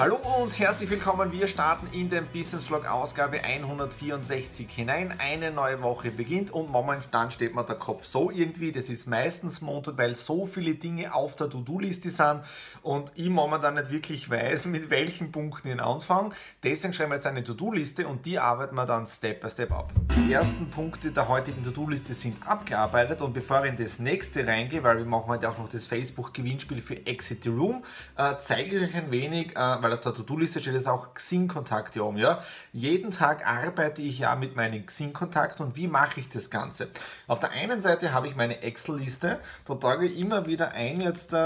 Hallo und herzlich willkommen. Wir starten in den Business Vlog Ausgabe 164 hinein. Eine neue Woche beginnt und momentan steht mir der Kopf so irgendwie. Das ist meistens Montag, weil so viele Dinge auf der To-Do-Liste sind und ich momentan nicht wirklich weiß, mit welchen Punkten ich anfange. Deswegen schreiben wir jetzt eine To-Do-Liste und die arbeiten wir dann Step by Step ab. Die ersten Punkte der heutigen To-Do-Liste sind abgearbeitet und bevor ich in das nächste reingehe, weil wir machen heute auch noch das Facebook-Gewinnspiel für Exit the Room, äh, zeige ich euch ein wenig, äh, weil auf der To-Do-Liste steht jetzt auch Xing-Kontakte um. Ja? Jeden Tag arbeite ich ja mit meinen Xing-Kontakten und wie mache ich das Ganze? Auf der einen Seite habe ich meine Excel-Liste, da trage ich immer wieder ein, jetzt, äh,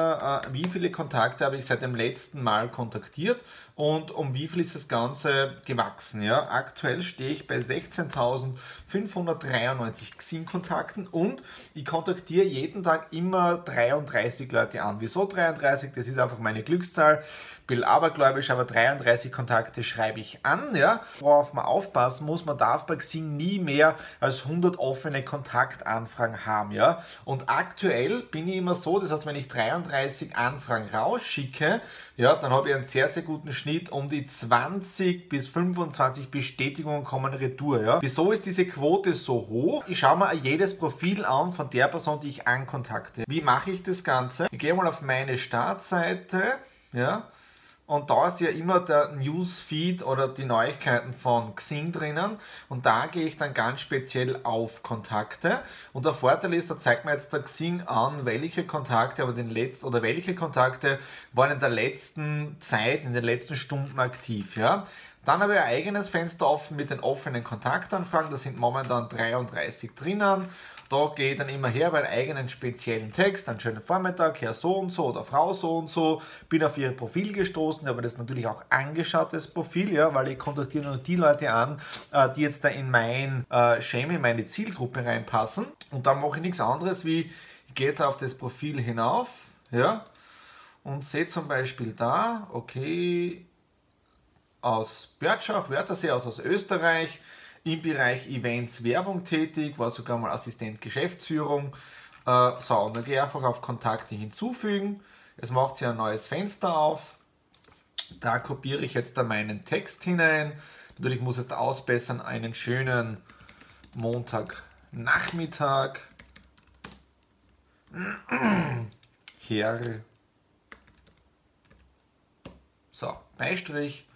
wie viele Kontakte habe ich seit dem letzten Mal kontaktiert und um wie viel ist das Ganze gewachsen. Ja? Aktuell stehe ich bei 16.593 Xing-Kontakten und ich kontaktiere jeden Tag immer 33 Leute an. Wieso 33? Das ist einfach meine Glückszahl. Bin abergläubisch, aber 33 Kontakte schreibe ich an. Ja? Worauf man aufpassen muss, man darf bei Xing nie mehr als 100 offene Kontaktanfragen haben. Ja? Und aktuell bin ich immer so, das heißt, wenn ich 33 Anfragen rausschicke, ja, dann habe ich einen sehr, sehr guten Schnitt. Um die 20 bis 25 Bestätigungen kommen retour. Ja. Wieso ist diese Quote so hoch? Ich schaue mir jedes Profil an von der Person, die ich ankontakte. Wie mache ich das Ganze? Ich gehe mal auf meine Startseite. Ja, und da ist ja immer der Newsfeed oder die Neuigkeiten von Xing drinnen. Und da gehe ich dann ganz speziell auf Kontakte. Und der Vorteil ist, da zeigt mir jetzt der Xing an, welche Kontakte, aber den letzten oder welche Kontakte waren in der letzten Zeit, in den letzten Stunden aktiv. Ja? Dann habe ich ein eigenes Fenster offen mit den offenen Kontaktanfragen. Da sind momentan 33 drinnen. Da gehe ich dann immer her bei einem eigenen speziellen Text, einen schönen Vormittag, Herr so und so oder Frau so und so, bin auf ihr Profil gestoßen, habe das natürlich auch angeschaut, das Profil, ja, weil ich kontaktiere nur die Leute an, äh, die jetzt da in mein äh, Schema, in meine Zielgruppe reinpassen. Und dann mache ich nichts anderes wie, ich gehe jetzt auf das Profil hinauf, ja, und sehe zum Beispiel da, okay, aus Börtschach, Wörthersee, aus, aus Österreich, im Bereich Events Werbung tätig, war sogar mal Assistent Geschäftsführung. Äh, so, und dann gehe ich einfach auf Kontakte hinzufügen. Es macht sich ein neues Fenster auf. Da kopiere ich jetzt da meinen Text hinein. Natürlich muss es ausbessern, einen schönen Montagnachmittag. Herr. So, Beistrich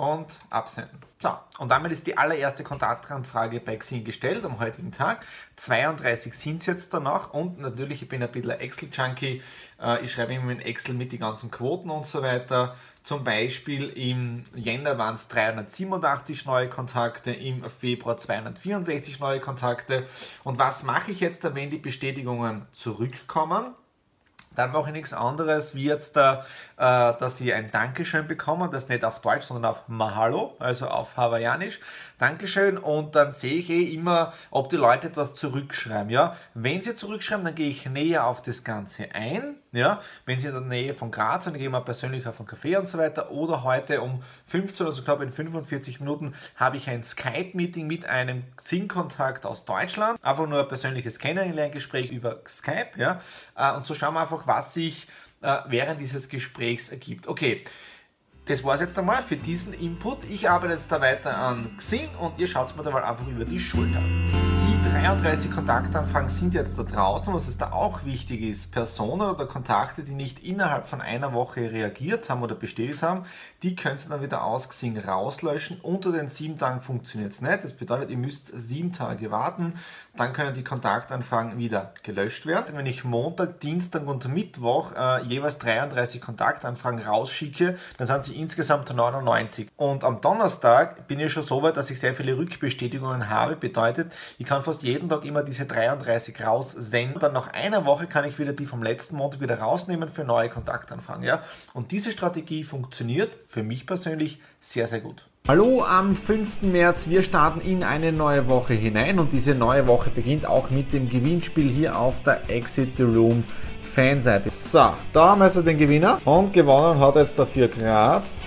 und absenden. So, und damit ist die allererste Kontaktanfrage bei Xing gestellt am heutigen Tag. 32 sind es jetzt danach und natürlich, ich bin ein bisschen Excel-Junkie. Äh, ich schreibe immer in Excel mit die ganzen Quoten und so weiter. Zum Beispiel im Jänner waren es 387 neue Kontakte, im Februar 264 neue Kontakte. Und was mache ich jetzt, wenn die Bestätigungen zurückkommen? Dann mache ich nichts anderes, wie jetzt da, äh, dass sie ein Dankeschön bekommen, das nicht auf Deutsch, sondern auf Mahalo, also auf Hawaiianisch. Dankeschön und dann sehe ich eh immer, ob die Leute etwas zurückschreiben. Ja? Wenn sie zurückschreiben, dann gehe ich näher auf das Ganze ein. Ja? Wenn sie in der Nähe von Graz sind, gehen wir persönlich auf einen Café und so weiter. Oder heute um 15, also ich glaube in 45 Minuten, habe ich ein Skype-Meeting mit einem Sing-Kontakt aus Deutschland. Einfach nur ein persönliches Kennenlerngespräch über Skype. Ja? Äh, und so schauen wir einfach, was sich äh, während dieses Gesprächs ergibt. Okay, das war es jetzt einmal für diesen Input. Ich arbeite jetzt da weiter an Xing und ihr schaut mir da mal einfach über die Schulter. Die 33 Kontaktanfragen sind jetzt da draußen. Was es da auch wichtig ist, Personen oder Kontakte, die nicht innerhalb von einer Woche reagiert haben oder bestätigt haben, die können Sie dann wieder aus Xing rauslöschen. Unter den sieben Tagen funktioniert es nicht. Das bedeutet, ihr müsst sieben Tage warten. Dann können die Kontaktanfragen wieder gelöscht werden. Wenn ich Montag, Dienstag und Mittwoch äh, jeweils 33 Kontaktanfragen rausschicke, dann sind sie insgesamt 99. Und am Donnerstag bin ich schon so weit, dass ich sehr viele Rückbestätigungen habe. Bedeutet, ich kann fast jeden Tag immer diese 33 raussenden. Dann nach einer Woche kann ich wieder die vom letzten Montag wieder rausnehmen für neue Kontaktanfragen. Ja? Und diese Strategie funktioniert für mich persönlich sehr, sehr gut. Hallo am 5. März, wir starten in eine neue Woche hinein und diese neue Woche beginnt auch mit dem Gewinnspiel hier auf der Exit the Room Fanseite. So, da haben wir also den Gewinner und gewonnen hat jetzt dafür Graz.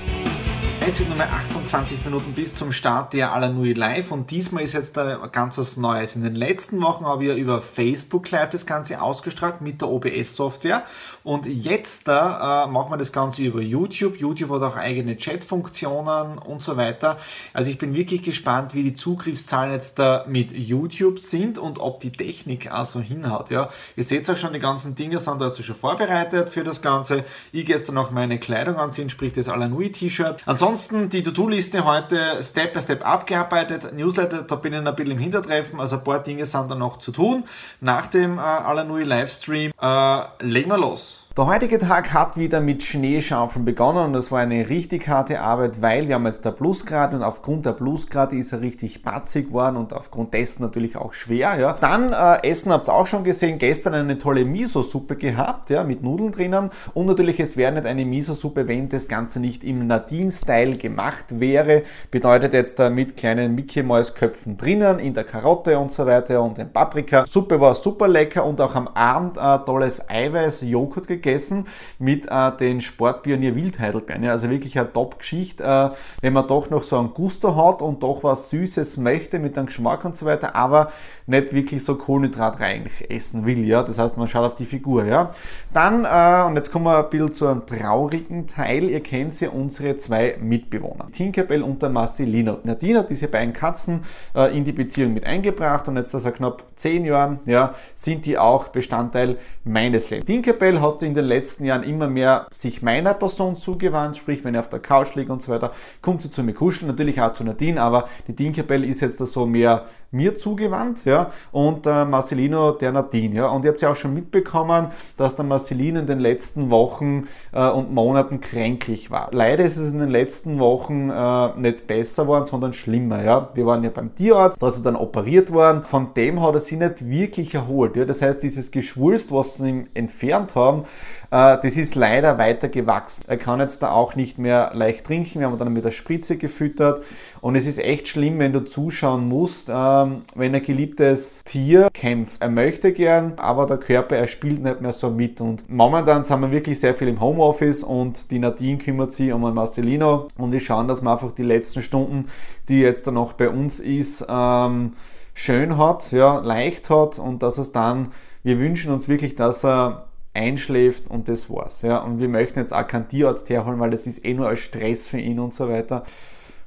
Es sind nur mehr 28 Minuten bis zum Start der Alanui Live und diesmal ist jetzt da ganz was Neues. In den letzten Wochen habe ich ja über Facebook Live das Ganze ausgestrahlt mit der OBS-Software und jetzt da äh, machen wir das Ganze über YouTube. YouTube hat auch eigene Chat-Funktionen und so weiter. Also ich bin wirklich gespannt, wie die Zugriffszahlen jetzt da mit YouTube sind und ob die Technik auch so hinhaut. Ja. Ihr seht auch schon, die ganzen Dinge sind da also schon vorbereitet für das Ganze. Ich gehe jetzt auch meine Kleidung anziehen, sprich das Alanui T-Shirt. Ansonsten Ansonsten die To-Do-Liste heute Step by Step abgearbeitet. Newsletter, da bin ich ein bisschen im Hintertreffen, also ein paar Dinge sind da noch zu tun. Nach dem äh, Alanui Livestream äh, legen wir los. Der heutige Tag hat wieder mit Schneeschaufeln begonnen und das war eine richtig harte Arbeit, weil wir haben jetzt der Plusgrad und aufgrund der Plusgrade ist er richtig batzig geworden und aufgrund dessen natürlich auch schwer. Ja. Dann äh, Essen habt ihr auch schon gesehen, gestern eine tolle Miso-Suppe gehabt, ja, mit Nudeln drinnen und natürlich es wäre nicht eine Miso-Suppe, wenn das Ganze nicht im Nadine-Style gemacht wäre. Bedeutet jetzt da mit kleinen Mickey-Mäus-Köpfen drinnen, in der Karotte und so weiter und den Paprika. Suppe war super lecker und auch am Abend äh, tolles Eiweiß-Joghurt gegessen gegessen mit äh, den Sportpionier Wildheidelbeeren. Ja, also wirklich eine Top-Geschichte, äh, wenn man doch noch so einen Gusto hat und doch was Süßes möchte mit einem Geschmack und so weiter, aber nicht wirklich so kohlenhydratreich essen will. Ja? Das heißt, man schaut auf die Figur. Ja? Dann, äh, und jetzt kommen wir ein bisschen zu einem traurigen Teil. Ihr kennt ja unsere zwei Mitbewohner, Tinkerbell und der Marcelino. Nadine hat diese beiden Katzen äh, in die Beziehung mit eingebracht und jetzt seit knapp zehn Jahren ja, sind die auch Bestandteil meines Lebens. Tinkerbell hat in den letzten Jahren immer mehr sich meiner Person zugewandt, sprich, wenn er auf der Couch liegt und so weiter, kommt sie zu mir kuscheln, natürlich auch zu Nadine, aber die Tinkerbell ist jetzt da so mehr mir zugewandt, ja, und äh, Marcelino der Nadine, ja. Und ihr habt ja auch schon mitbekommen, dass der Marcelino in den letzten Wochen äh, und Monaten kränklich war. Leider ist es in den letzten Wochen äh, nicht besser geworden, sondern schlimmer, ja. Wir waren ja beim Tierarzt, da ist er dann operiert worden. Von dem hat er sich nicht wirklich erholt, ja. Das heißt, dieses Geschwulst, was sie ihm entfernt haben, das ist leider weiter gewachsen. Er kann jetzt da auch nicht mehr leicht trinken. Wir haben ihn dann mit der Spritze gefüttert und es ist echt schlimm, wenn du zuschauen musst, ähm, wenn ein geliebtes Tier kämpft. Er möchte gern, aber der Körper, er spielt nicht mehr so mit. Und momentan sind wir wirklich sehr viel im Homeoffice und die Nadine kümmert sich um einen Marcelino und wir schauen, dass wir einfach die letzten Stunden, die jetzt dann noch bei uns ist, ähm, schön hat, ja, leicht hat und dass es dann, wir wünschen uns wirklich, dass er einschläft und das war's. Ja. Und wir möchten jetzt auch keinen Tierarzt herholen, weil das ist eh nur als Stress für ihn und so weiter.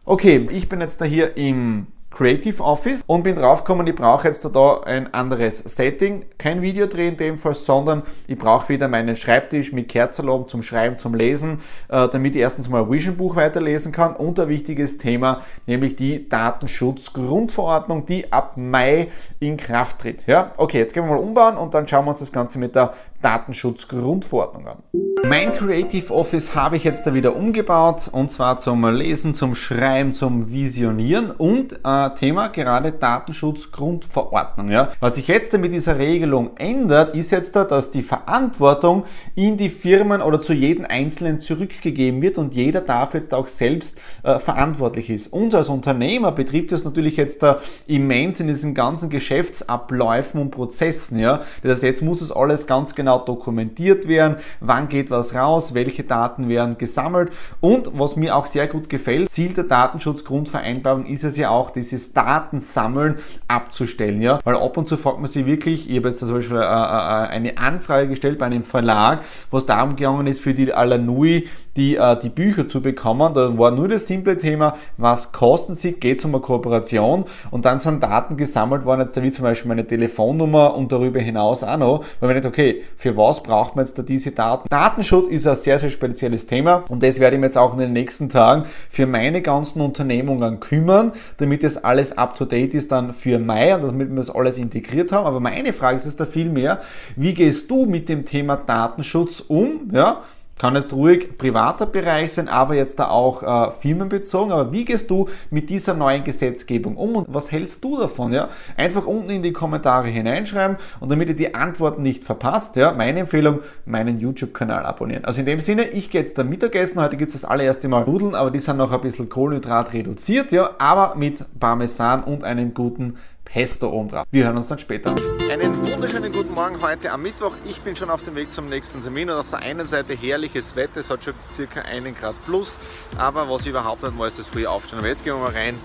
Okay, ich bin jetzt da hier im Creative Office und bin draufgekommen, ich brauche jetzt da ein anderes Setting. Kein Video drehen in dem Fall, sondern ich brauche wieder meinen Schreibtisch mit Kerzerlaum zum Schreiben, zum Lesen, äh, damit ich erstens mal ein Vision Buch weiterlesen kann und ein wichtiges Thema, nämlich die Datenschutzgrundverordnung, die ab Mai in Kraft tritt. Ja, okay, jetzt gehen wir mal umbauen und dann schauen wir uns das Ganze mit der Datenschutzgrundverordnung an. Mein Creative Office habe ich jetzt da wieder umgebaut und zwar zum Lesen, zum Schreiben, zum Visionieren und äh, Thema gerade Datenschutzgrundverordnung. Ja. Was sich jetzt mit dieser Regelung ändert, ist jetzt da, dass die Verantwortung in die Firmen oder zu jedem Einzelnen zurückgegeben wird und jeder darf jetzt auch selbst äh, verantwortlich ist. Uns als Unternehmer betrifft das natürlich jetzt da immens in diesen ganzen Geschäftsabläufen und Prozessen. Ja. Das heißt, jetzt muss es alles ganz genau dokumentiert werden, wann geht was raus, welche Daten werden gesammelt. Und was mir auch sehr gut gefällt, Ziel der Datenschutzgrundvereinbarung ist es ja auch, dieses Datensammeln abzustellen, ja, weil ab und zu fragt man sich wirklich, ich habe jetzt zum Beispiel äh, äh, äh, eine Anfrage gestellt bei einem Verlag, was darum gegangen ist, für die Alanui die, die Bücher zu bekommen, da war nur das simple Thema, was kosten sie, geht es um eine Kooperation? Und dann sind Daten gesammelt worden, jetzt da wie zum Beispiel meine Telefonnummer und darüber hinaus auch noch, weil man nicht, okay, für was braucht man jetzt da diese Daten? Datenschutz ist ein sehr, sehr spezielles Thema und das werde ich mir jetzt auch in den nächsten Tagen für meine ganzen Unternehmungen kümmern, damit es alles up to date ist dann für Mai und damit wir das alles integriert haben. Aber meine Frage ist jetzt da viel mehr, wie gehst du mit dem Thema Datenschutz um? Ja, kann jetzt ruhig privater Bereich sein, aber jetzt da auch äh, firmenbezogen. Aber wie gehst du mit dieser neuen Gesetzgebung um und was hältst du davon? Ja? Einfach unten in die Kommentare hineinschreiben und damit ihr die Antworten nicht verpasst, ja, meine Empfehlung, meinen YouTube-Kanal abonnieren. Also in dem Sinne, ich gehe jetzt da Mittagessen. Heute gibt es das allererste Mal Nudeln, aber die sind noch ein bisschen Kohlenhydrat reduziert, ja, aber mit Parmesan und einem guten Pesto oben drauf. Wir hören uns dann später. Einen wunderschönen guten Morgen heute am Mittwoch. Ich bin schon auf dem Weg zum nächsten Termin und auf der einen Seite herrliches Wetter, es hat schon circa einen Grad plus, aber was ich überhaupt nicht mal ist das frühe Aufstehen. Aber jetzt gehen wir mal rein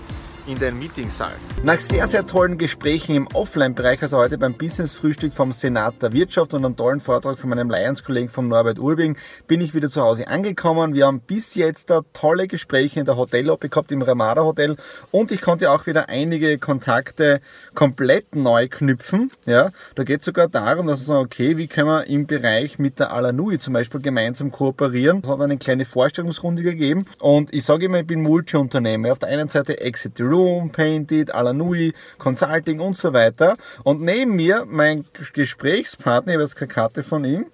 in den Meetingsaal. Nach sehr, sehr tollen Gesprächen im Offline-Bereich, also heute beim Business-Frühstück vom Senat der Wirtschaft und einem tollen Vortrag von meinem Lions-Kollegen von Norbert Urbing, bin ich wieder zu Hause angekommen. Wir haben bis jetzt da tolle Gespräche in der Hotellobby gehabt, im Ramada Hotel und ich konnte auch wieder einige Kontakte komplett neu knüpfen. Ja, da geht es sogar darum, dass man sagt, okay, wie können wir im Bereich mit der Alanui zum Beispiel gemeinsam kooperieren. Es hat eine kleine Vorstellungsrunde gegeben und ich sage immer, ich bin Multi-Unternehmer. Auf der einen Seite Exit Room, Painted, Alanui, Consulting und so weiter. Und neben mir mein Gesprächspartner, ich habe jetzt keine Karte von ihm,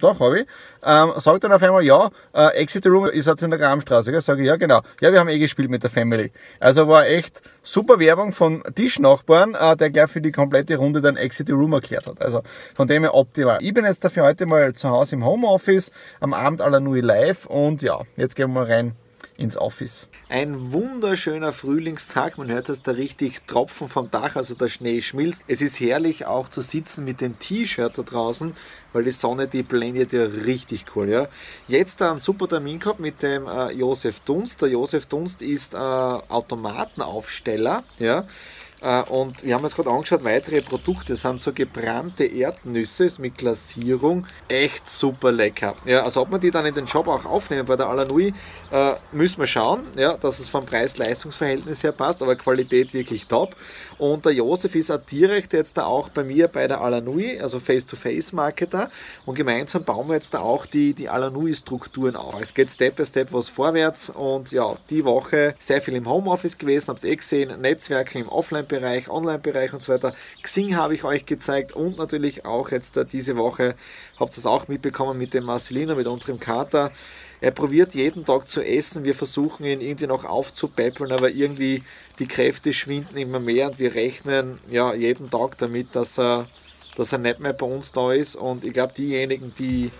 doch, habe ich, ähm, sagt dann auf einmal, ja, äh, Exit Room ist jetzt in der Gramstraße. Gell? Sage ich, ja, genau. Ja, wir haben eh gespielt mit der Family. Also war echt super Werbung von Tischnachbarn, äh, der gleich für die komplette Runde dann Exit Room erklärt hat. Also von dem her optimal. Ich bin jetzt dafür heute mal zu Hause im Homeoffice, am Abend Alanui live und ja, jetzt gehen wir mal rein ins Office. Ein wunderschöner Frühlingstag. Man hört, dass da richtig Tropfen vom Dach, also der Schnee schmilzt. Es ist herrlich auch zu sitzen mit dem T-Shirt da draußen, weil die Sonne, die blendet ja richtig cool. Ja. Jetzt einen super Termin gehabt mit dem äh, Josef Dunst. Der Josef Dunst ist äh, Automatenaufsteller. Ja. Äh, und wir haben uns gerade angeschaut, weitere Produkte sind so gebrannte Erdnüsse mit Glasierung. Echt super lecker. Ja, also ob man die dann in den Shop auch aufnehmen bei der Alanui, äh, müssen wir schauen, ja, dass es vom Preis-Leistungs-Verhältnis her passt, aber Qualität wirklich top. Und der Josef ist auch direkt jetzt da auch bei mir bei der Alanui, also Face-to-Face-Marketer. Und gemeinsam bauen wir jetzt da auch die, die Alanui-Strukturen auf. Es geht Step by Step was vorwärts und ja, die Woche sehr viel im Homeoffice gewesen, habt ihr eh gesehen, Netzwerke im Offline Offline-Bereich, Online-Bereich und so weiter. Xing habe ich euch gezeigt und natürlich auch jetzt äh, diese Woche habt ihr es auch mitbekommen mit dem Marcelino, mit unserem Kater. Er probiert jeden Tag zu essen. Wir versuchen ihn irgendwie noch aufzupäppeln, aber irgendwie die Kräfte schwinden immer mehr und wir rechnen ja jeden Tag damit, dass er, dass er nicht mehr bei uns da ist. Und ich glaube, diejenigen, die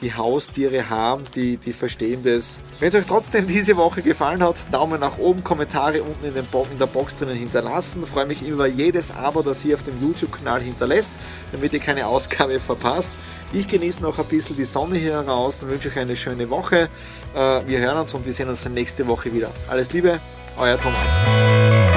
die Haustiere haben, die, die verstehen das. Wenn es euch trotzdem diese Woche gefallen hat, Daumen nach oben, Kommentare unten in, Bo in der Box drinnen hinterlassen. Ich freue mich über jedes Abo, das ihr auf dem YouTube-Kanal hinterlässt, damit ihr keine Ausgabe verpasst. Ich genieße noch ein bisschen die Sonne hier heraus und wünsche euch eine schöne Woche. Äh, wir hören uns und wir sehen uns nächste Woche wieder. Alles Liebe, euer Thomas.